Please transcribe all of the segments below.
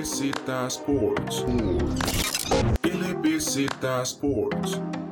LBZ Sports. LBZ Sports.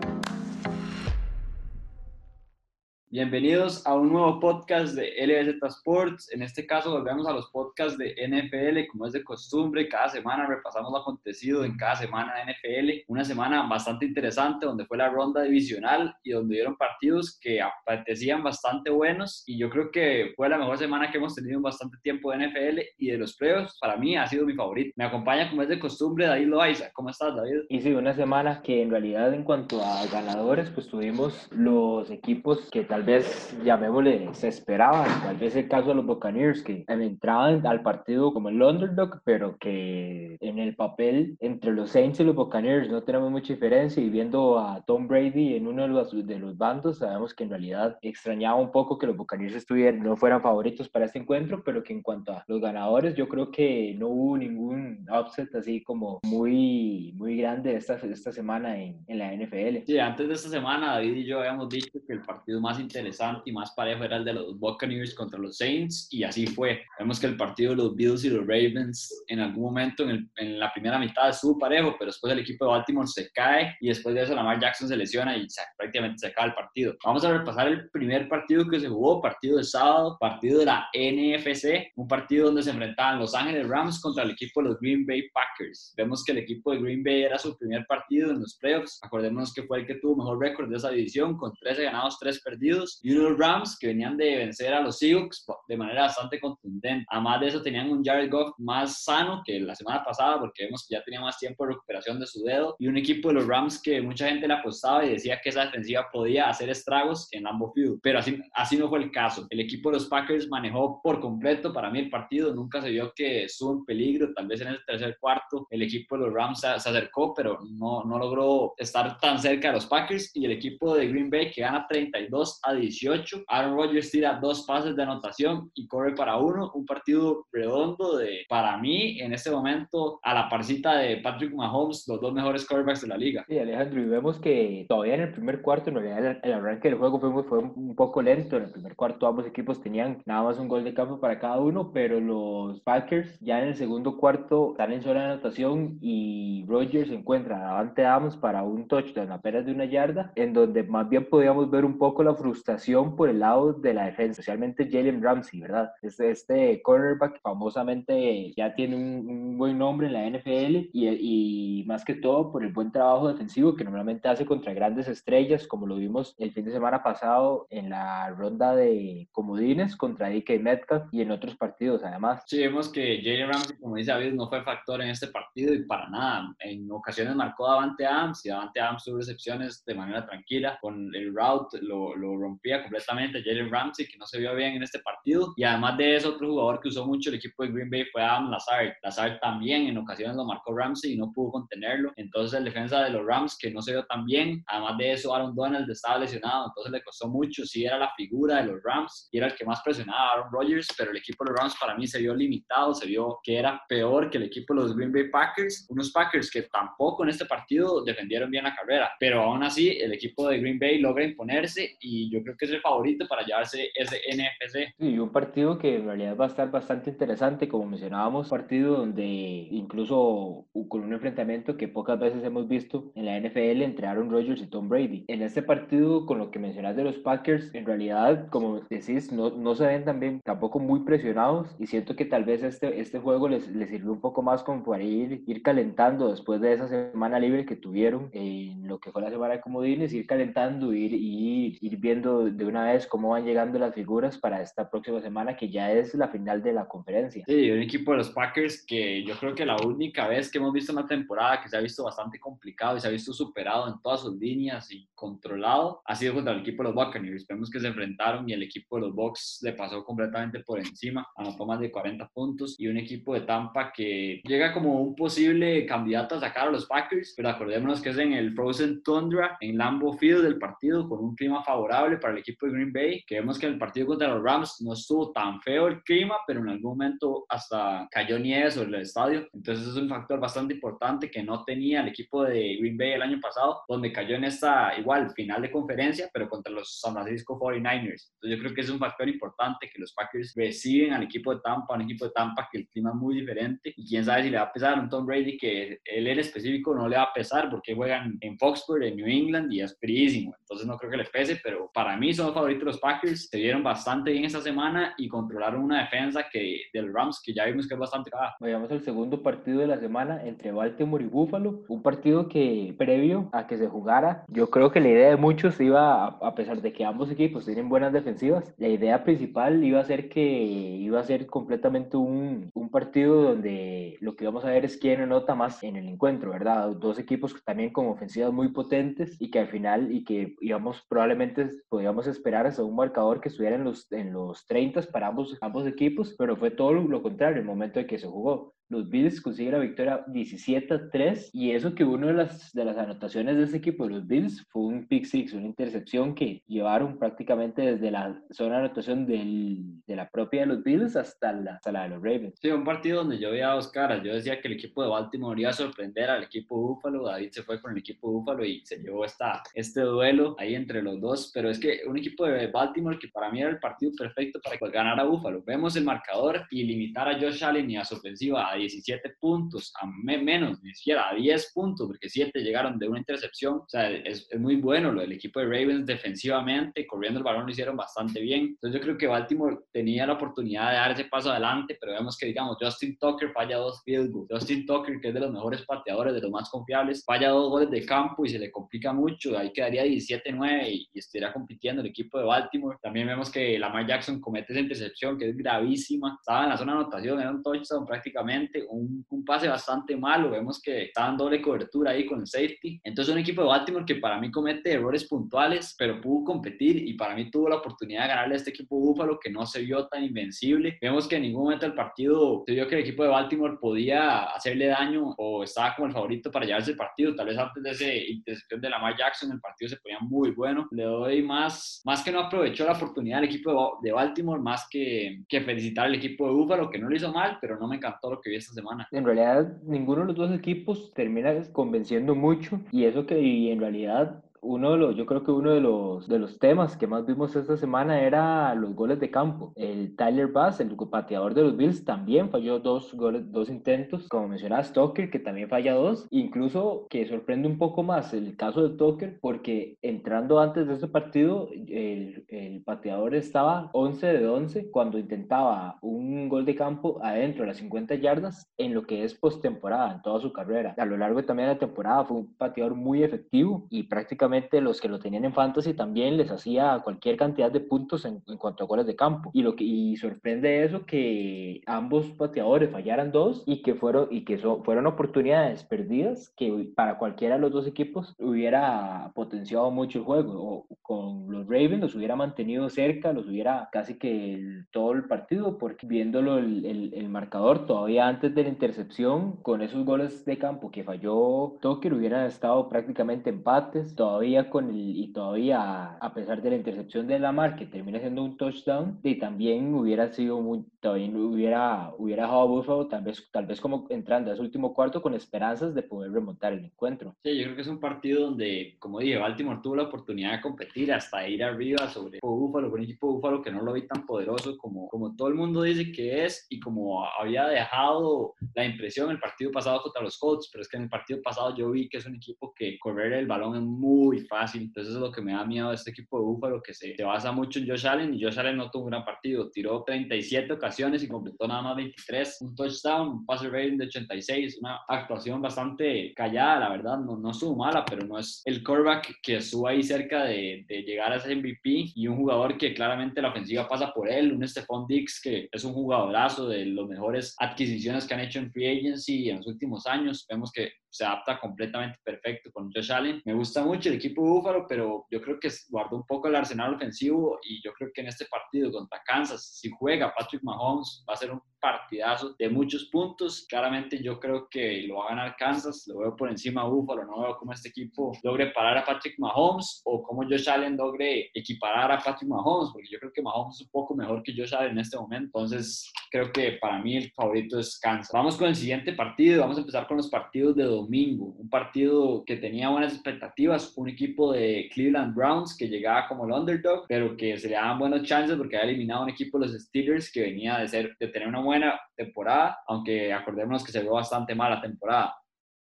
Bienvenidos a un nuevo podcast de LBZ Sports. En este caso volvemos a los podcasts de NFL como es de costumbre. Cada semana repasamos lo acontecido en cada semana de NFL. Una semana bastante interesante donde fue la ronda divisional y donde dieron partidos que apetecían bastante buenos. Y yo creo que fue la mejor semana que hemos tenido en bastante tiempo de NFL y de los playoffs. Para mí ha sido mi favorito. Me acompaña como es de costumbre David Loaiza. ¿Cómo estás David? Y sí, una semana que en realidad en cuanto a ganadores pues tuvimos los equipos que tal tal vez, llamémosle, se esperaban, tal vez el caso de los Buccaneers, que entraban al partido como el underdog, pero que en el papel entre los Saints y los Buccaneers no tenemos mucha diferencia y viendo a Tom Brady en uno de los, de los bandos, sabemos que en realidad extrañaba un poco que los Buccaneers estuvieran, no fueran favoritos para este encuentro, pero que en cuanto a los ganadores, yo creo que no hubo ningún upset así como muy, muy grande esta, esta semana en, en la NFL. Sí, antes de esta semana David y yo habíamos dicho que el partido más interesante y más parejo era el de los Buccaneers contra los Saints y así fue. Vemos que el partido de los Bills y los Ravens en algún momento en, el, en la primera mitad estuvo parejo, pero después el equipo de Baltimore se cae y después de eso Lamar Jackson se lesiona y prácticamente se cae el partido. Vamos a repasar el primer partido que se jugó, partido de sábado, partido de la NFC, un partido donde se enfrentaban Los Ángeles Rams contra el equipo de los Green Bay Packers. Vemos que el equipo de Green Bay era su primer partido en los playoffs. Acordémonos que fue el que tuvo mejor récord de esa división con 13 ganados, 3 perdidos y unos Rams que venían de vencer a los Seahawks de manera bastante contundente. Además de eso, tenían un Jared Goff más sano que la semana pasada porque vemos que ya tenía más tiempo de recuperación de su dedo. Y un equipo de los Rams que mucha gente le apostaba y decía que esa defensiva podía hacer estragos en ambos Field, pero así, así no fue el caso. El equipo de los Packers manejó por completo. Para mí el partido, nunca se vio que estuvo en peligro, tal vez en el tercer cuarto el equipo de los Rams se, se acercó, pero no, no logró estar tan cerca de los Packers. Y el equipo de Green Bay que gana 32 a 18. Aaron Rodgers tira dos pases de anotación y corre para uno. Un partido redondo de, para mí, en este momento, a la parcita de Patrick Mahomes, los dos mejores quarterbacks de la liga. Sí, Alejandro, y vemos que todavía en el primer cuarto, en realidad el, arranque del juego fue, fue un poco lento. En el primer cuarto ambos equipos tenían nada más un gol de campo para cada uno, pero los Packers ya en el segundo cuarto están en zona de anotación y Rodgers encuentra a Davante Adams para un touchdown apenas de una yarda, en donde más bien podíamos ver un poco la frustración frustración por el lado de la defensa, especialmente Jalen Ramsey, ¿verdad? Este, este cornerback famosamente ya tiene un, buen nombre en la NFL y, y, más que todo por el buen trabajo defensivo que normalmente hace contra grandes estrellas, como lo vimos el fin de semana pasado en la ronda de comodines contra DK Metcalf y en otros partidos además. Sí, vemos que Jalen Ramsey, como dice David, no fue factor en este partido y para nada. En ocasiones marcó Davante Adams y Davante Adams tuvo recepciones de manera tranquila con el route, lo, lo rompía completamente Jalen Ramsey, que no se vio bien en este partido. Y además de eso, otro jugador que usó mucho el equipo de Green Bay fue Adam Lazard. Lazard también en ocasiones lo marcó Ramsey y no pudo contenerlo. Entonces, el defensa de los Rams, que no se vio tan bien. Además de eso, Aaron Donald estaba lesionado, entonces le costó mucho. Sí, era la figura de los Rams y era el que más presionaba a Aaron Rodgers, pero el equipo de los Rams para mí se vio limitado, se vio que era peor que el equipo de los Green Bay Packers. Unos Packers que tampoco en este partido defendieron bien la carrera, pero aún así, el equipo de Green Bay logra imponerse y yo yo creo que es el favorito para llevarse ese NFC. Y un partido que en realidad va a estar bastante interesante, como mencionábamos, partido donde incluso con un enfrentamiento que pocas veces hemos visto en la NFL entre Aaron Rodgers y Tom Brady. En este partido, con lo que mencionas de los Packers, en realidad, como decís, no, no se ven también tampoco muy presionados y siento que tal vez este, este juego les, les sirvió un poco más como para ir, ir calentando después de esa semana libre que tuvieron en lo que fue la semana de comodines, ir calentando, ir, ir, ir viendo de una vez cómo van llegando las figuras para esta próxima semana, que ya es la final de la conferencia. Sí, un equipo de los Packers que yo creo que la única vez que hemos visto una temporada que se ha visto bastante complicado y se ha visto superado en todas sus líneas y controlado, ha sido contra el equipo de los Buccaneers. Vemos que se enfrentaron y el equipo de los Bucks le pasó completamente por encima, anotó más de 40 puntos y un equipo de Tampa que llega como un posible candidato a sacar a los Packers, pero acordémonos que es en el Frozen Tundra, en Lambeau Field del partido, con un clima favorable favorable para el equipo de Green Bay, que vemos que en el partido contra los Rams no estuvo tan feo el clima, pero en algún momento hasta cayó nieve sobre el estadio. Entonces es un factor bastante importante que no tenía el equipo de Green Bay el año pasado, donde cayó en esta igual final de conferencia, pero contra los San Francisco 49ers. Entonces yo creo que es un factor importante que los Packers reciben al equipo de Tampa, un equipo de Tampa que el clima es muy diferente y quién sabe si le va a pesar a un Tom Brady que él en específico no le va a pesar porque juegan en Foxborough, en New England y es fríísimo. Entonces no creo que les pese, pero para mí son los favoritos los Packers. Se vieron bastante bien esta semana y controlaron una defensa que del Rams que ya vimos que es bastante cara. Vayamos al segundo partido de la semana entre Baltimore y Buffalo. Un partido que previo a que se jugara, yo creo que la idea de muchos iba, a pesar de que ambos equipos tienen buenas defensivas, la idea principal iba a ser que iba a ser completamente un, un partido donde lo que vamos a ver es quién anota más en el encuentro, ¿verdad? Dos equipos también con ofensivas muy potentes y que al final, y que íbamos probablemente podíamos esperar hasta un marcador que estuviera en los, en los 30 para ambos, ambos equipos, pero fue todo lo contrario el momento de que se jugó. Los Bills consiguen la victoria 17-3 y eso que una de las, de las anotaciones de ese equipo de los Bills fue un pick six, una intercepción que llevaron prácticamente desde la zona de anotación del, de la propia de los Bills hasta la, hasta la de los Ravens. Sí, un partido donde yo veía dos caras. Yo decía que el equipo de Baltimore iba a sorprender al equipo de Buffalo. David se fue con el equipo de Buffalo y se llevó esta, este duelo ahí entre los dos. Pero es que un equipo de Baltimore que para mí era el partido perfecto para ganar a Buffalo. Vemos el marcador y limitar a Josh Allen y a su ofensiva 17 puntos, a menos, ni siquiera a 10 puntos, porque 7 llegaron de una intercepción. O sea, es, muy bueno lo del equipo de Ravens defensivamente, corriendo el balón lo hicieron bastante bien. Entonces yo creo que Baltimore tenía la oportunidad de dar ese paso adelante, pero vemos que, digamos, Justin Tucker falla dos field goals. Justin Tucker, que es de los mejores pateadores, de los más confiables, falla dos goles de campo y se le complica mucho. Ahí quedaría 17-9 y, y estaría compitiendo el equipo de Baltimore. También vemos que Lamar Jackson comete esa intercepción que es gravísima. Estaba en la zona de anotación, era un touchdown prácticamente, un un, pase bastante malo. Vemos que estaban doble cobertura ahí con el safety. Entonces, un equipo de Baltimore que para mí comete errores puntuales, pero pudo competir y para mí tuvo la oportunidad de ganarle a este equipo Búfalo que no se vio tan invencible. Vemos que en ningún momento del partido se vio que el equipo de Baltimore podía hacerle daño o estaba como el favorito para llevarse el partido. Tal vez antes de esa intercepción de Lamar Jackson, el partido se ponía muy bueno. Le doy más, más que no aprovechó la oportunidad del equipo de Baltimore, más que, que felicitar al equipo de Búfalo, que no lo hizo mal, pero no me encantó lo que vi esta semana. En realidad, ninguno de los dos equipos termina convenciendo mucho y eso que en realidad uno de los, yo creo que uno de los, de los temas que más vimos esta semana era los goles de campo. El Tyler Bass, el pateador de los Bills, también falló dos goles, dos intentos. Como mencionaba Stoker, que también falla dos. Incluso que sorprende un poco más el caso de Tucker, porque entrando antes de ese partido, el, el pateador estaba 11 de 11 cuando intentaba un gol de campo adentro de las 50 yardas en lo que es postemporada, en toda su carrera. A lo largo también de la temporada fue un pateador muy efectivo y prácticamente los que lo tenían en fantasy también les hacía cualquier cantidad de puntos en, cuanto a goles de campo. Y lo que y sorprende eso que ambos pateadores fallaran dos y que fueron y que fueron oportunidades perdidas que para cualquiera de los dos equipos hubiera potenciado mucho el juego. O con los Ravens los hubiera mantenido cerca, los hubiera casi que todo el partido, porque viéndolo el, el, el, marcador todavía antes de la intercepción, con esos goles de campo que falló Tucker, hubieran estado prácticamente empates. Todavía todavía con el, y todavía a pesar de la intercepción de Lamar que termina siendo un touchdown y también hubiera sido muy todavía hubiera hubiera dejado a Buffalo tal vez tal vez como entrando a ese último cuarto con esperanzas de poder remontar el encuentro. Sí yo creo que es un partido donde como dije Baltimore tuvo la oportunidad de competir hasta ir arriba sobre Buffalo un equipo Buffalo que no lo vi tan poderoso como como todo el mundo dice que es y como había dejado la impresión el partido pasado contra los Colts pero es que en el partido pasado yo vi que es un equipo que correr el balón es muy muy fácil. Entonces es lo que me da miedo de este equipo de Búfalo, que se, se, basa mucho en Josh Allen y Josh Allen no tuvo un gran partido. Tiró 37 ocasiones y completó nada más 23. Un touchdown, un passer rating de 86, una actuación bastante callada, la verdad. No, no estuvo mala, pero no es el quarterback que estuvo ahí cerca de, de llegar a ese MVP y un jugador que claramente la ofensiva pasa por él. Un Stephon Dix que es un jugadorazo de los mejores adquisiciones que han hecho en free agency en los últimos años. Vemos que se adapta completamente perfecto con Josh Allen. Me gusta mucho el equipo de Búfalo, pero yo creo que guardó un poco el arsenal ofensivo y yo creo que en este partido contra Kansas, si juega Patrick Mahomes, va a ser un partidazo de muchos puntos. Claramente yo creo que lo va a ganar Kansas, lo veo por encima de Buffalo, no veo cómo este equipo logre parar a Patrick Mahomes o cómo Josh Allen logre equiparar a Patrick Mahomes, porque yo creo que Mahomes es un poco mejor que Josh Allen en este momento. Entonces creo que para mí el favorito es Kansas. Vamos con el siguiente partido, vamos a empezar con los partidos de domingo. Un partido que tenía buenas expectativas, un equipo de Cleveland Browns que llegaba como el underdog, pero que se le daban buenos chances porque había eliminado un equipo de los Steelers que venía de, ser, de tener una buena temporada, aunque acordémonos que se vio bastante mala temporada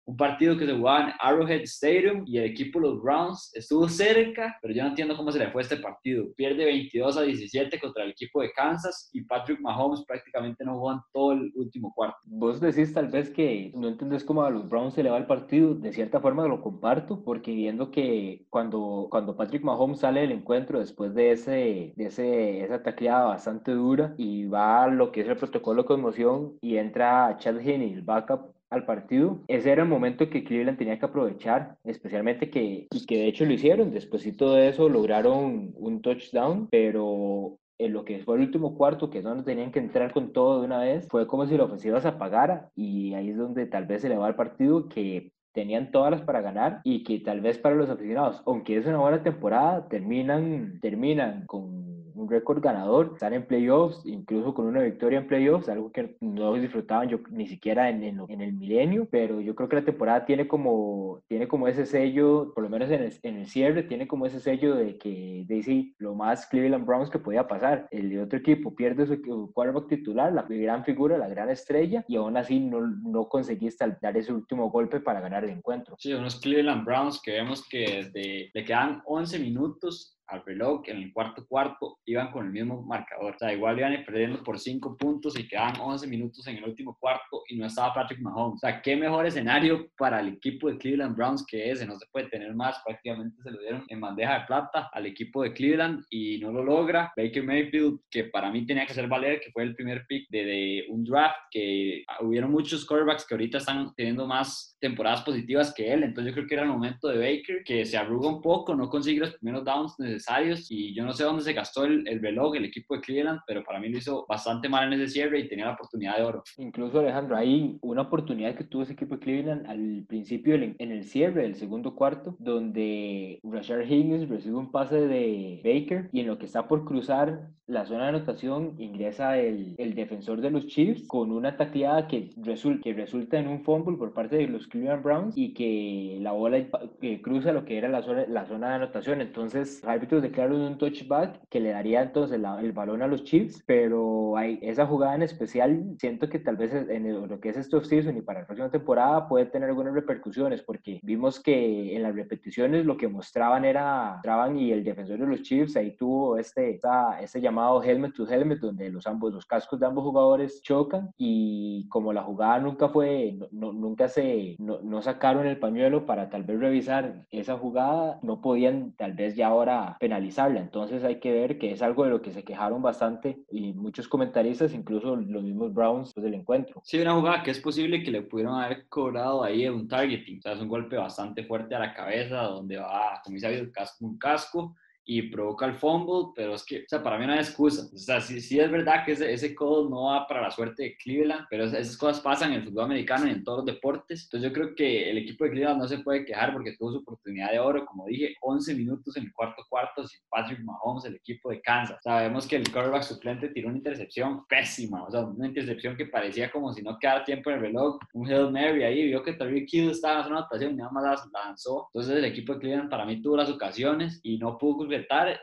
un partido que se jugaba en Arrowhead Stadium y el equipo los Browns estuvo cerca, pero yo no entiendo cómo se le fue este partido. Pierde 22 a 17 contra el equipo de Kansas y Patrick Mahomes prácticamente no jugó en todo el último cuarto. Vos decís tal vez que no entendés cómo a los Browns se le va el partido. De cierta forma lo comparto, porque viendo que cuando, cuando Patrick Mahomes sale del encuentro después de, ese, de ese, esa tacleada bastante dura y va a lo que es el protocolo de conmoción y entra Chad Henney, el backup, al partido. Ese era el momento que Cleveland tenía que aprovechar, especialmente que, y que de hecho lo hicieron. Después de eso lograron un touchdown, pero en lo que fue el último cuarto, que es donde tenían que entrar con todo de una vez, fue como si la ofensiva se apagara y ahí es donde tal vez se le va el partido que tenían todas las para ganar y que tal vez para los aficionados, aunque es una buena temporada, terminan, terminan con un récord ganador, están en playoffs, incluso con una victoria en playoffs, algo que no disfrutaban yo ni siquiera en, en, el milenio, pero yo creo que la temporada tiene como, tiene como ese sello, por lo menos en el, en el cierre, tiene como ese sello de que Daisy, lo más Cleveland Browns que podía pasar. El otro equipo pierde su quarterback titular, la gran figura, la gran estrella, y aún así no, no conseguiste dar ese último golpe para ganar el encuentro. Sí, unos Cleveland Browns que vemos que le quedan 11 minutos al reloj en el cuarto cuarto iban con el mismo marcador. O sea, igual iban perdiendo por 5 puntos y quedaban 11 minutos en el último cuarto y no estaba Patrick Mahomes. O sea, qué mejor escenario para el equipo de Cleveland Browns que ese. No se puede tener más. Prácticamente se lo dieron en bandeja de plata al equipo de Cleveland y no lo logra. Baker Mayfield, que para mí tenía que ser valer, que fue el primer pick de, un draft, que hubieron muchos quarterbacks que ahorita están teniendo más temporadas positivas que él. Entonces yo creo que era el momento de Baker, que se arruga un poco, no consigue los primeros downs necesarios y yo no sé dónde se gastó el, el, reloj, el equipo de Cleveland, pero para mí lo hizo bastante mal en ese cierre y tenía la oportunidad de oro. Incluso Alejandro, hay una oportunidad que tuvo ese equipo de Cleveland al principio en el cierre del segundo cuarto, donde Rashard Higgins recibe un pase de Baker y en lo que está por cruzar la zona de anotación ingresa el, el defensor de los Chiefs con una tacleada que, resulta que resulta en un fumble por parte de los Cleveland Browns y que la bola que cruza lo que era la zona, la zona de anotación. Entonces, los árbitros declararon un touchback que le daría entonces el balón a los Chiefs, pero hay esa jugada en especial, siento que tal vez en lo que es estos season y para la próxima temporada puede tener algunas repercusiones, porque vimos que en las repeticiones lo que mostraban era, mostraban y el defensor de los Chiefs ahí tuvo este, este llamado helmet to helmet, donde los ambos, los cascos de ambos jugadores chocan y como la jugada nunca fue, no, nunca se, no, sacaron el pañuelo para tal vez revisar esa jugada, no podían tal vez ya ahora penalizarla. Entonces hay que ver que es algo de lo que se quejaron bastante y muchos comentaristas, incluso los mismos Browns, pues, del encuentro. Sí, una jugada que es posible que le pudieron haber cobrado ahí un targeting. O es un golpe bastante fuerte a la cabeza, donde va, como dice, el casco, un casco y provoca el fumble, pero es que, o sea, para mí no hay excusa. O sea, sí, sí es verdad que ese, ese codo no va para la suerte de Cleveland, pero esas cosas pasan en el fútbol americano y en todos los deportes. Entonces yo creo que el equipo de Cleveland no se puede quejar porque tuvo su oportunidad de oro, como dije, 11 minutos en el cuarto cuarto sin Patrick Mahomes, el equipo de Kansas. Sabemos que el quarterback suplente tiró una intercepción pésima, o sea, una intercepción que parecía como si no quedara tiempo en el reloj, un Hail Mary ahí, vio que Tariq Hill estaba en una anotación y nada más la lanzó. Entonces el equipo de Cleveland para mí tuvo las ocasiones y no pudo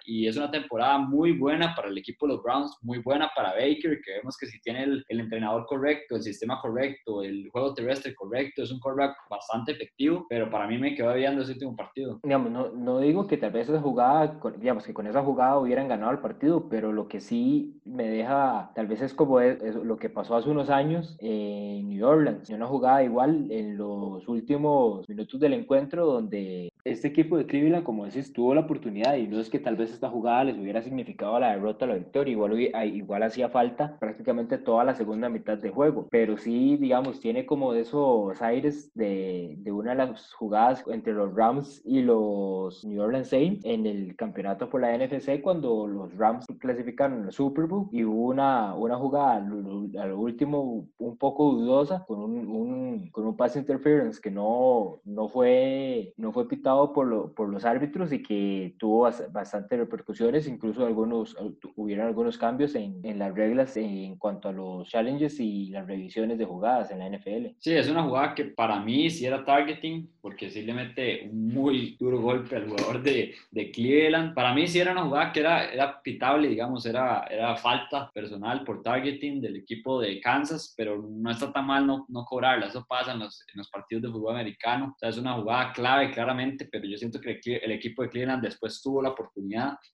y es una temporada muy buena para el equipo de los Browns, muy buena para Baker, que vemos que si tiene el, entrenador correcto, el sistema correcto, el juego terrestre correcto, es un quarterback bastante efectivo, pero para mí me quedó viendo ese último partido. Digamos, no, no digo que tal vez esa jugada, digamos que con esa jugada hubieran ganado el partido, pero lo que sí me deja, tal vez es como lo que pasó hace unos años en New Orleans, una jugada igual en los últimos minutos del encuentro donde este equipo de Cleveland, como decís, tuvo la oportunidad y no es que tal vez esta jugada les hubiera significado la derrota o la victoria, igual, igual hacía falta prácticamente toda la segunda mitad de juego, pero sí, digamos, tiene como de esos aires de, de una de las jugadas entre los Rams y los New Orleans Saints en el campeonato por la NFC cuando los Rams clasificaron el Super Bowl y hubo una, una jugada a lo último un poco dudosa con un, un, con un pass interference que no, no, fue, no fue pitado por, lo, por los árbitros y que tuvo bastantes repercusiones, incluso algunos, hubieron algunos cambios en, en las reglas en cuanto a los challenges y las revisiones de jugadas en la NFL. Sí, es una jugada que para mí sí era targeting, porque sí le mete un muy duro golpe al jugador de, de Cleveland. Para mí sí era una jugada que era, era pitable, digamos, era, era falta personal por targeting del equipo de Kansas, pero no está tan mal no, no cobrarla. Eso pasa en los, en los partidos de fútbol americano. O sea, es una jugada clave, claramente, pero yo siento que el equipo de Cleveland después tuvo la oportunidad.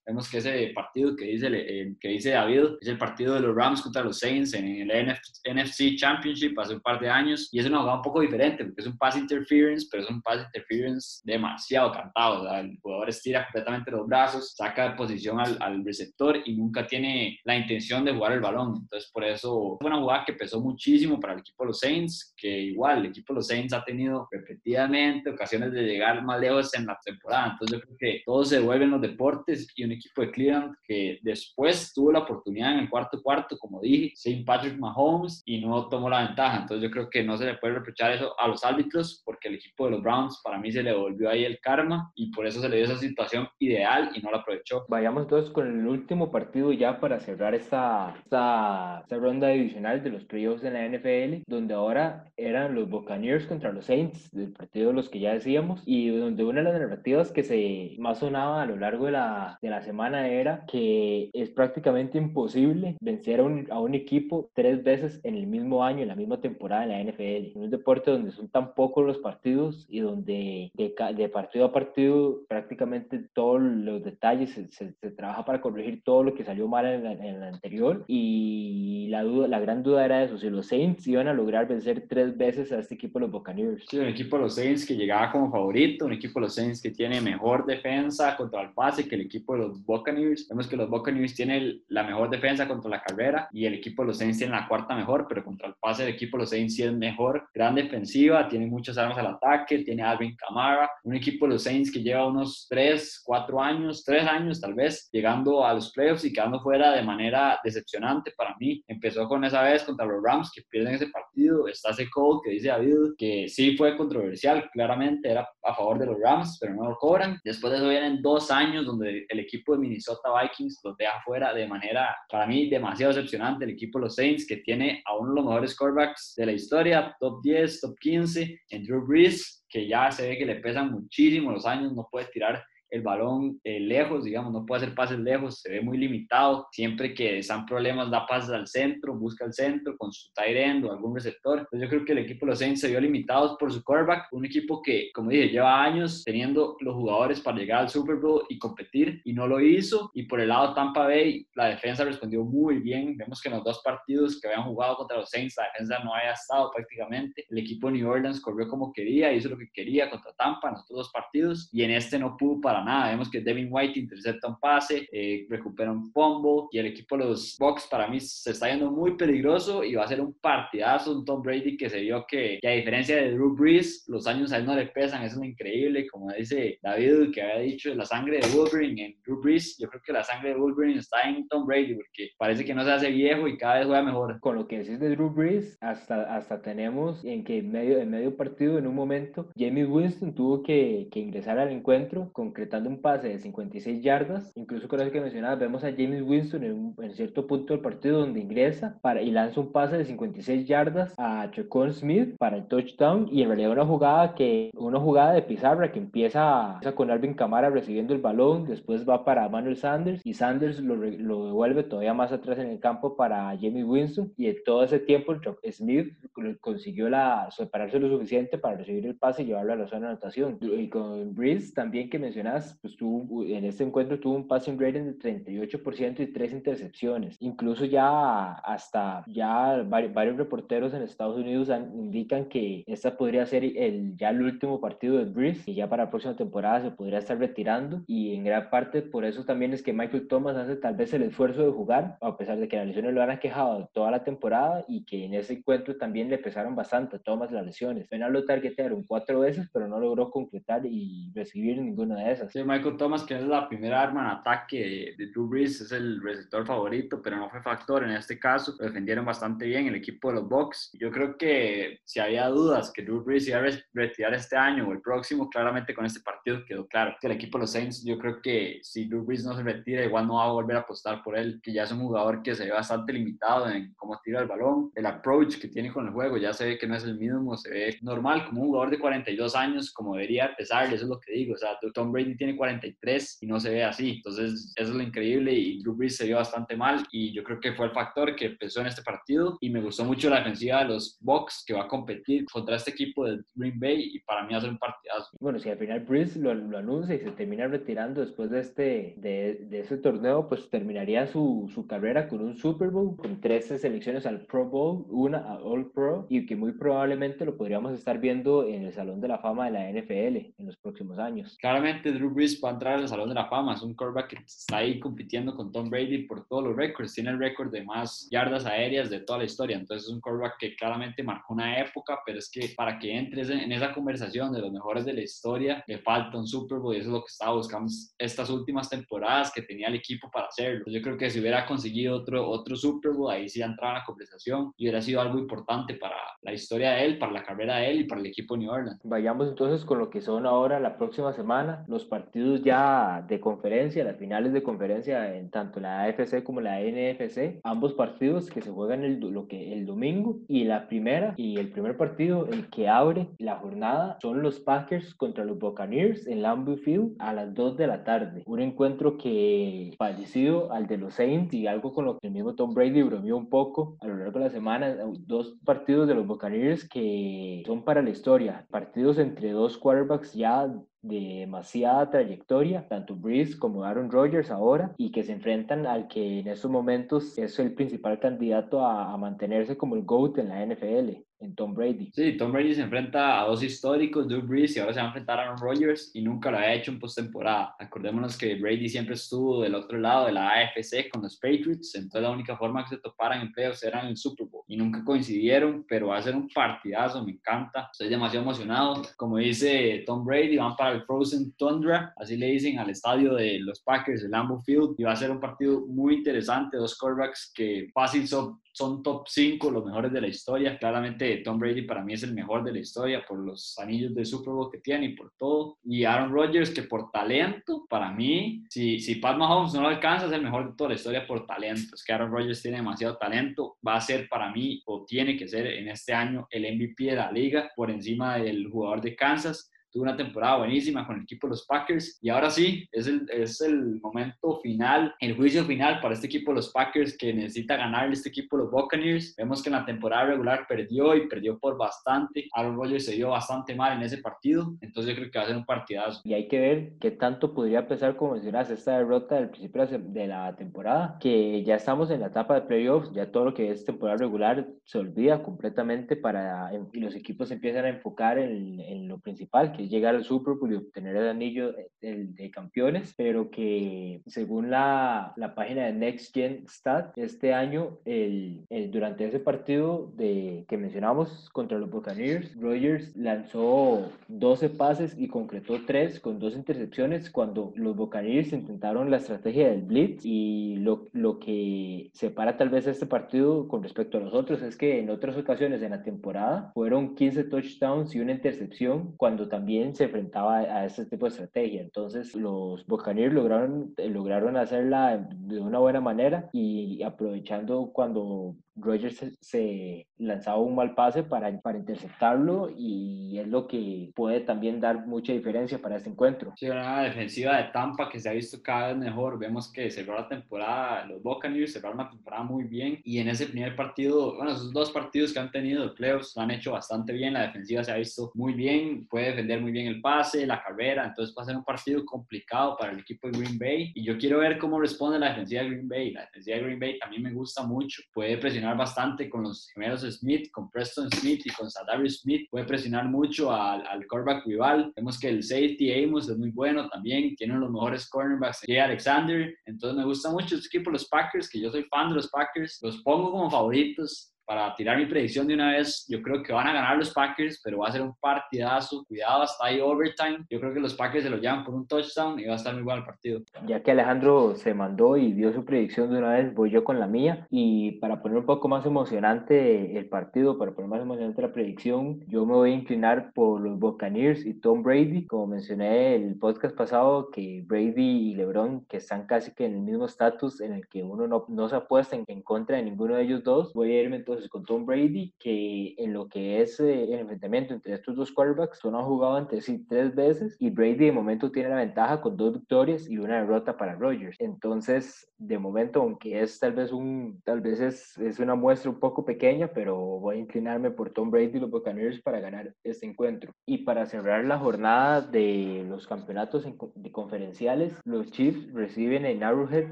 Vemos que ese partido que dice, eh, que dice David es el partido de los Rams contra los Saints en el NFC Championship hace un par de años y es una jugada un poco diferente porque es un pass interference, pero es un pass interference demasiado cantado. O sea, el jugador estira completamente los brazos, saca de posición al, al receptor y nunca tiene la intención de jugar el balón. Entonces, por eso fue una jugada que pesó muchísimo para el equipo de los Saints, que igual el equipo de los Saints ha tenido repetidamente ocasiones de llegar más lejos en la temporada. Entonces, yo creo que todos se devuelven los deportes y un equipo de Cleveland que después tuvo la oportunidad en el cuarto cuarto, como dije, sin Patrick Mahomes y no tomó la ventaja. Entonces, yo creo que no se le puede reprochar eso a los árbitros porque el equipo de los Browns para mí se le volvió ahí el karma y por eso se le dio esa situación ideal y no la aprovechó. Vayamos entonces con el último partido ya para cerrar esta, esta, esta ronda divisional de los playoffs de la NFL, donde ahora eran los Buccaneers contra los Saints, del partido de los que ya decíamos, y donde una de las narrativas que se más sonaba a lo largo de la, de la semana era que es prácticamente imposible vencer a un, a un equipo tres veces en el mismo año, en la misma temporada en la NFL. En un deporte donde son tan pocos los partidos y donde de, de partido a partido prácticamente todos los detalles se, se, trabaja para corregir todo lo que salió mal en, en el anterior y la, duda, la gran duda era eso, si los Saints iban a lograr vencer tres veces a este equipo de los Buccaneers. Sí, un equipo de los Saints que llegaba como favorito, un equipo de los Saints que tiene mejor defensa contra el que el equipo de los Buccaneers. Vemos que los Buccaneers tienen la mejor defensa contra la carrera y el equipo de los Saints tiene la cuarta mejor, pero contra el pase el equipo de los Saints sí es mejor. Gran defensiva, tiene muchas armas al ataque, tiene Alvin Kamara, un equipo de los Saints que lleva unos 3, 4 años, 3 años tal vez, llegando a los playoffs y quedando fuera de manera decepcionante para mí. Empezó con esa vez contra los Rams que pierden ese partido. Está ese code que dice David que sí fue controversial, claramente era a favor de los Rams, pero no lo cobran. Después de eso vienen dos años donde el equipo de Minnesota Vikings los deja fuera de manera, para mí, demasiado decepcionante. El equipo de los Saints, que tiene a uno de los mejores quarterbacks de la historia, top 10, top 15, en Drew Brees, que ya se ve que le pesan muchísimo los años, no puede tirar el balón eh, lejos, digamos, no puede hacer pases lejos, se ve muy limitado. Siempre que están problemas, da pases al centro, busca el centro con su tight end o algún receptor. Entonces yo creo que el equipo de los Saints se vio limitados por su quarterback, un equipo que, como dije, lleva años teniendo los jugadores para llegar al Super Bowl y competir y no lo hizo. Y por el lado Tampa Bay, la defensa respondió muy bien. Vemos que en los dos partidos que habían jugado contra los Saints, la defensa no había estado prácticamente. El equipo de New Orleans corrió como quería, hizo lo que quería contra Tampa en los dos partidos y en este no pudo para nada. Vemos que Devin White intercepta un pase, eh, recupera un fumble y el equipo de los Bucks para mí se está yendo muy peligroso y va a ser un partidazo, un Tom Brady que se vio que, a diferencia de Drew Brees, los años a él no le pesan, eso es increíble, como dice David que había dicho, la sangre de Wolverine en Drew Brees, yo creo que la sangre de Wolverine está en Tom Brady porque parece que no se hace viejo y cada vez juega mejor. Con lo que decís de Drew Brees, hasta, hasta tenemos en que en medio, en medio partido, en un momento, Jamie Winston tuvo que, que ingresar al encuentro concretamente un pase de 56 yardas. Incluso con eso que mencionabas, vemos a James Winston en, en, cierto punto del partido donde ingresa para, y lanza un pase de 56 yardas a Chacon Smith para el touchdown. Y en realidad una jugada que una jugada de pizarra que empieza, empieza con Alvin Kamara recibiendo el balón, después va para Manuel Sanders y Sanders lo, lo devuelve todavía más atrás en el campo para Jamie Winston. Y en todo ese tiempo Smith consiguió la, separarse lo suficiente para recibir el pase y llevarlo a la zona de anotación. Y con Breeze también que mencionaba mencionas, pues tuvo, en este encuentro tuvo un passing rating de 38% y tres intercepciones. Incluso ya hasta ya varios, varios reporteros en Estados Unidos indican que esta podría ser el, ya el último partido de Breeze y ya para la próxima temporada se podría estar retirando y en gran parte por eso también es que Michael Thomas hace tal vez el esfuerzo de jugar, a pesar de que las lesiones lo han aquejado toda la temporada y que en ese encuentro también le pesaron bastante a Thomas las lesiones. A lo targetearon cuatro veces, pero no logró concretar y recibir ninguna de esas. Sí, Michael Thomas, que es la primera arma en ataque de Drew Brees, es el receptor favorito, pero no fue factor en este caso. Lo defendieron bastante bien el equipo de los Bucks. Yo creo que si había dudas que Drew Brees iba a retirar este año o el próximo, claramente con este partido quedó claro que el equipo de los Saints, yo creo que si Drew Brees no se retira, igual no va a volver a apostar por él, que ya es un jugador que se ve bastante limitado en cómo tira el balón, el approach que tiene con el juego, ya se ve que no es el mismo, se ve normal como un jugador de 42 años, como debería pesar, eso es lo que digo, o sea, Tom Brady tiene 43 y no se ve así, entonces eso es lo increíble y Drew Brees se vio bastante mal y yo creo que fue el factor que empezó en este partido y me gustó mucho la defensiva de los Bucks que va a competir contra este equipo de Green Bay y para mí ser un partidazo. Bueno, si al final Brees lo, lo anuncia y se termina retirando después de este, de, de ese torneo, pues terminaría su, su carrera con un Super Bowl, con 13 selecciones al Pro Bowl, una a All Pro y que muy probablemente lo podríamos estar viendo en el Salón de la Fama de la NFL en los próximos años. Claramente Drew Brees va a entrar al Salón de la Fama, es un quarterback que está ahí compitiendo con Tom Brady por todos los récords, tiene el récord de más yardas aéreas de toda la historia, entonces es un quarterback que claramente marcó una época, pero es que para que entres en esa conversación de los mejores de la historia, le falta un Super Bowl y eso es lo que estaba buscando estas últimas temporadas que tenía el equipo para hacerlo. Yo creo que si hubiera conseguido otro, otro Super Bowl, ahí sí entraba en la conversación y hubiera sido algo importante para la historia de él, para la carrera de él y para el equipo New Orleans. Vayamos entonces con lo que son ahora la próxima semana, los partidos ya de conferencia, las finales de conferencia en tanto la AFC como la NFC, ambos partidos que se juegan el, lo que, el domingo y la primera y el primer partido, el que abre la jornada, son los Packers contra los Buccaneers en Lambeau Field a las 2 de la tarde. Un encuentro que parecido al de los Saints y algo con lo que el mismo Tom Brady bromeó un poco a lo largo de la semana, dos partidos de los Buccaneers que son para la historia, partidos entre dos quarterbacks ya de demasiada trayectoria, tanto Breeze como Aaron Rodgers ahora, y que se enfrentan al que en estos momentos es el principal candidato a, a mantenerse como el GOAT en la NFL en Tom Brady. Sí, Tom Brady se enfrenta a dos históricos, Drew Brees, y ahora se va a enfrentar a Aaron Rodgers y nunca lo ha hecho en postemporada. Acordémonos que Brady siempre estuvo del otro lado de la AFC con los Patriots, entonces la única forma que se toparan en playoffs era en el Super Bowl y nunca coincidieron, pero va a ser un partidazo, me encanta. Estoy demasiado emocionado. Como dice Tom Brady, van para el Frozen Tundra, así le dicen al estadio de los Packers, el Lambeau Field, y va a ser un partido muy interesante, dos quarterbacks que fácil son son top 5 los mejores de la historia. Claramente Tom Brady para mí es el mejor de la historia por los anillos de Super Bowl que tiene y por todo. Y Aaron Rodgers que por talento, para mí, si, si Pat Mahomes no lo alcanza, es el mejor de toda la historia por talento. Es que Aaron Rodgers tiene demasiado talento. Va a ser para mí o tiene que ser en este año el MVP de la liga por encima del jugador de Kansas tuvo una temporada buenísima con el equipo de los Packers y ahora sí, es el, es el momento final, el juicio final para este equipo de los Packers que necesita ganar este equipo de los Buccaneers. Vemos que en la temporada regular perdió y perdió por bastante. Aaron Rodgers se dio bastante mal en ese partido, entonces yo creo que va a ser un partidazo. Y hay que ver qué tanto podría pesar, como mencionas, esta derrota del principio de la temporada, que ya estamos en la etapa de playoffs, ya todo lo que es temporada regular se olvida completamente para y los equipos empiezan a enfocar en, en lo principal, que llegar al Super Bowl y obtener el anillo de, de, campeones, pero que según la, la, página de Next Gen Stat, este año, el, el, durante ese partido de, que mencionamos contra los Buccaneers, Rogers lanzó 12 pases y concretó 3 con dos intercepciones cuando los Buccaneers intentaron la estrategia del blitz y lo, lo que separa tal vez este partido con respecto a los otros es que en otras ocasiones en la temporada fueron 15 touchdowns y una intercepción cuando también se enfrentaba a este tipo de estrategia. Entonces los Buccaneers lograron, lograron hacerla de una buena manera y aprovechando cuando Rogers se, lanzaba un mal pase para, para interceptarlo y es lo que puede también dar mucha diferencia para este encuentro. Sí, una defensiva de Tampa que se ha visto cada vez mejor. Vemos que cerró la temporada, los Buccaneers cerraron la temporada muy bien y en ese primer partido, bueno, esos dos partidos que han tenido de playoffs lo han hecho bastante bien. La defensiva se ha visto muy bien, puede defender muy bien el pase, la carrera, entonces va a ser un partido complicado para el equipo de Green Bay y yo quiero ver cómo responde la defensiva de Green Bay. La defensiva de Green Bay también me gusta mucho, puede presionar bastante con los gemelos Smith, con Preston Smith y con Sadarius Smith, puede presionar mucho al, al rival. Vemos que el safety Amos es muy bueno también, tiene los mejores cornerbacks, Jay Alexander, entonces me gusta mucho este equipo, los Packers, que yo soy fan de los Packers, los pongo como favoritos para tirar mi predicción de una vez, yo creo que van a ganar los Packers, pero va a ser un partidazo. Cuidado, hasta ahí overtime. Yo creo que los Packers se lo llevan por un touchdown y va a estar muy bueno el partido. Ya que Alejandro se mandó y dio su predicción de una vez, voy yo con la mía. Y para poner un poco más emocionante el partido, para poner más emocionante la predicción, yo me voy a inclinar por los Buccaneers y Tom Brady. Como mencioné el podcast pasado, que Brady y LeBron, que están casi que en el mismo estatus en el que uno no, no se apuesta en, en contra de ninguno de ellos dos, voy a irme entonces con Tom Brady, que en lo que es eh, el enfrentamiento entre estos dos quarterbacks, son han jugado entre sí tres veces y Brady de momento tiene la ventaja con dos victorias y una derrota para Rodgers. Entonces, de momento, aunque es tal vez un, tal vez es, es una muestra un poco pequeña, pero voy a inclinarme por Tom Brady y los Buccaneers para ganar este encuentro. Y para cerrar la jornada de los campeonatos de conferenciales, los Chiefs reciben en Arrowhead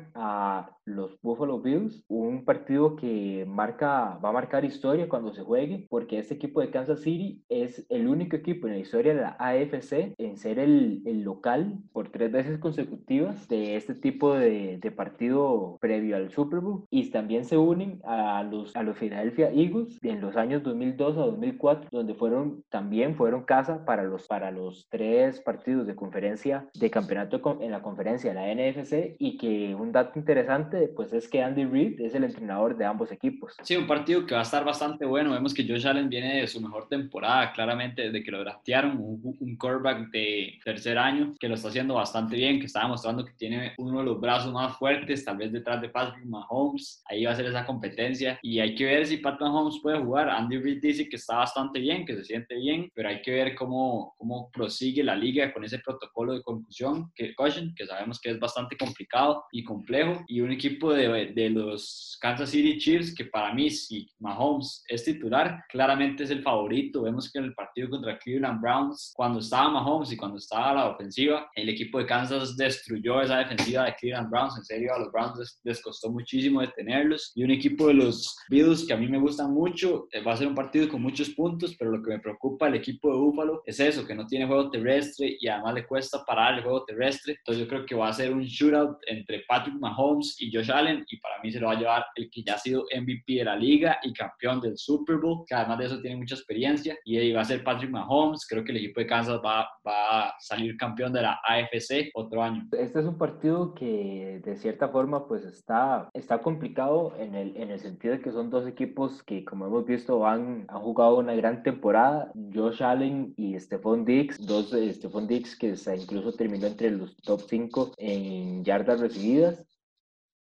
a los Buffalo Bills, un partido que marca, va a marcar historia cuando se juegue, porque este equipo de Kansas City es el único equipo en la historia de la AFC en ser el, el local por tres veces consecutivas de este tipo de, de, partido previo al Super Bowl. Y también se unen a los, a los Philadelphia Eagles en los años 2002 a 2004, donde fueron también fueron casa para los, para los tres partidos de conferencia de campeonato en la conferencia de la NFC y que un dato interesante pues es que Andy Reid es el entrenador de ambos equipos. Sí, un partido que va a estar bastante bueno. Vemos que Josh Allen viene de su mejor temporada, claramente desde que lo draftearon, un, un quarterback de tercer año que lo está haciendo bastante bien, que está demostrando que tiene uno de los brazos más fuertes, tal vez detrás de Patrick Mahomes. Ahí va a ser esa competencia y hay que ver si Patrick Mahomes puede jugar. Andy Reid dice que está bastante bien, que se siente bien, pero hay que ver cómo, cómo prosigue la liga con ese protocolo de conclusión, que, que sabemos que es bastante complicado y complejo y un equipo equipo de, de, los Kansas City Chiefs, que para mí, si Mahomes es titular, claramente es el favorito. Vemos que en el partido contra Cleveland Browns, cuando estaba Mahomes y cuando estaba la ofensiva, el equipo de Kansas destruyó esa defensiva de Cleveland Browns. En serio, a los Browns les, costó muchísimo detenerlos. Y un equipo de los Bills que a mí me gustan mucho, eh, va a ser un partido con muchos puntos, pero lo que me preocupa el equipo de Buffalo es eso, que no tiene juego terrestre y además le cuesta parar el juego terrestre. Entonces yo creo que va a ser un shootout entre Patrick Mahomes y Josh Allen y para mí se lo va a llevar el que ya ha sido MVP de la liga y campeón del Super Bowl, que además de eso tiene mucha experiencia y ahí va a ser Patrick Mahomes. Creo que el equipo de Kansas va, va a salir campeón de la AFC otro año. Este es un partido que de cierta forma pues está, está complicado en el, en el sentido de que son dos equipos que como hemos visto han, han jugado una gran temporada. Josh Allen y Stephon Diggs, dos Stephon Diggs que incluso terminó entre los top 5 en yardas recibidas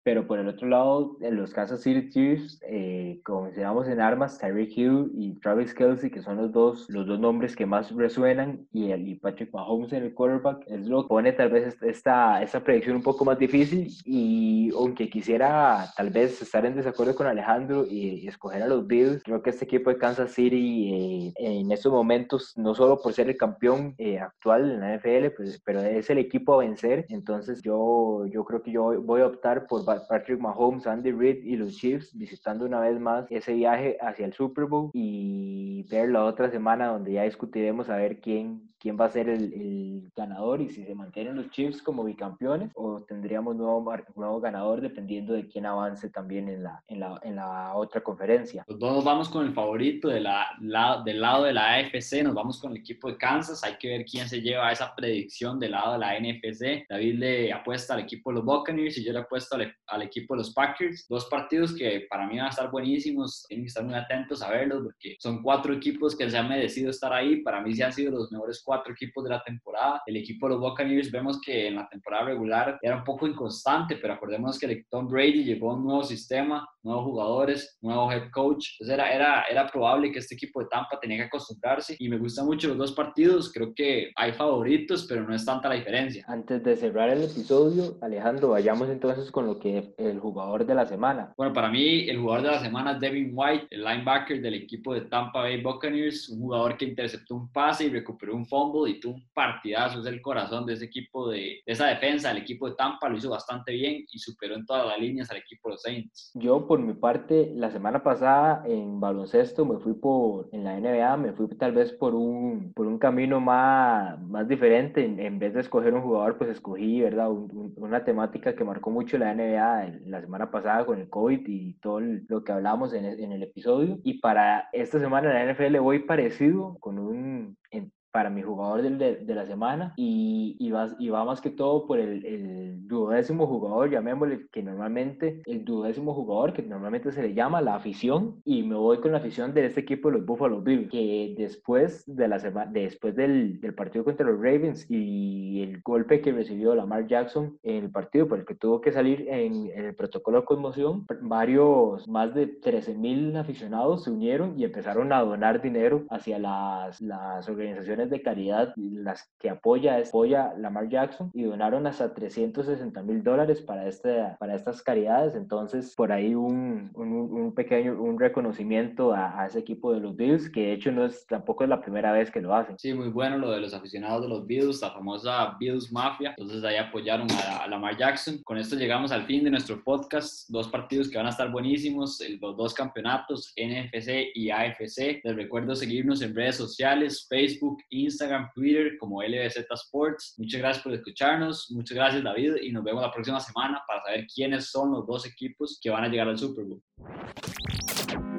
pero por el otro lado, en los Kansas City Chiefs, eh, como mencionamos en armas, Tyreek Hill y Travis Kelsey, que son los dos, los dos nombres que más resuenan, y, el, y Patrick Mahomes en el quarterback, es lo que pone tal vez esta, esta predicción un poco más difícil. Y aunque quisiera tal vez estar en desacuerdo con Alejandro y, escoger a los Bills, creo que este equipo de Kansas City eh, en estos momentos, no solo por ser el campeón eh, actual en la NFL, pues, pero es el equipo a vencer. Entonces yo, yo creo que yo voy a optar por Patrick Mahomes, Andy Reid y los Chiefs visitando una vez más ese viaje hacia el Super Bowl y ver la otra semana donde ya discutiremos a ver quién, quién va a ser el, el, ganador y si se mantienen los Chiefs como bicampeones o tendríamos nuevo, nuevo ganador dependiendo de quién avance también en la, en la, en la otra conferencia. Los dos vamos con el favorito de la, la, del lado de la AFC, nos vamos con el equipo de Kansas, hay que ver quién se lleva esa predicción del lado de la NFC. David le apuesta al equipo de los Buccaneers y yo le apuesto al, al equipo de los Packers. Dos partidos que para mí van a estar buenísimos, tienen que estar muy atentos a verlos porque son cuatro equipos que se han merecido estar ahí. Para mí sí han sido los mejores cuatro equipos de la temporada. El equipo de los Buccaneers vemos que en la temporada regular era un poco inconstante, pero acordemos que Tom Brady llegó a un nuevo sistema, nuevos jugadores, nuevo head coach. Entonces era, era, era probable que este equipo de Tampa tenía que acostumbrarse y me gustan mucho los dos partidos. Creo que hay favoritos, pero no es tanta la diferencia. Antes de cerrar el episodio, Alejandro, vayamos entonces con lo que el jugador de la semana. Bueno, para mí el jugador de la semana es Devin White, el linebacker del equipo de Tampa Bay Buccaneers, un jugador que interceptó un pase y recuperó un fumble y tuvo un partidazo, es el corazón de ese equipo, de, de esa defensa, el equipo de Tampa lo hizo bastante bien y superó en todas las líneas al equipo de los Saints. Yo, por mi parte, la semana pasada en baloncesto me fui por, en la NBA, me fui tal vez por un, por un camino más, más diferente. En, en vez de escoger un jugador, pues escogí, ¿verdad? Un- un- una temática que marcó mucho la NBA la semana pasada con el COVID y todo lo que hablamos en en el episodio. Y para esta semana en la NFL voy parecido con un... en- para mi jugador del- de, de la semana y, y, va, y va más que todo por el, el duodécimo jugador, llamémosle, que normalmente, el duodécimo jugador que normalmente se le llama la afición y me voy con la afición de este equipo de los Buffalo Bills, que después, de la semana, después del, del partido contra los Ravens y el golpe que recibió Lamar Jackson en el partido por el que tuvo que salir en, en el protocolo de conmoción, varios, más de 13 mil aficionados se unieron y empezaron a donar dinero hacia las, las organizaciones de caridad, las que apoya, apoya Lamar Jackson y donaron hasta 360 mil dólares para, este, para estas caridades. Entonces, por ahí un, un, un pequeño un reconocimiento a, a, ese equipo de los Bills, que de hecho no es tampoco es la primera vez que lo hacen. Sí, muy bueno lo de los aficionados de los Bills, la famosa Bills Mafia. Entonces ahí apoyaron a, a Lamar Jackson. Con esto llegamos al fin de nuestro podcast. Dos partidos que van a estar buenísimos, los dos campeonatos, NFC y AFC. Les recuerdo seguirnos en redes sociales, Facebook, Instagram, Twitter como LBZ Sports. Muchas gracias por escucharnos, muchas gracias David y nos vemos la próxima semana para saber quiénes son los dos equipos que van a llegar al Super Bowl.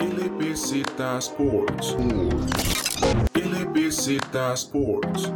LBZ Sports. LBZ Sports.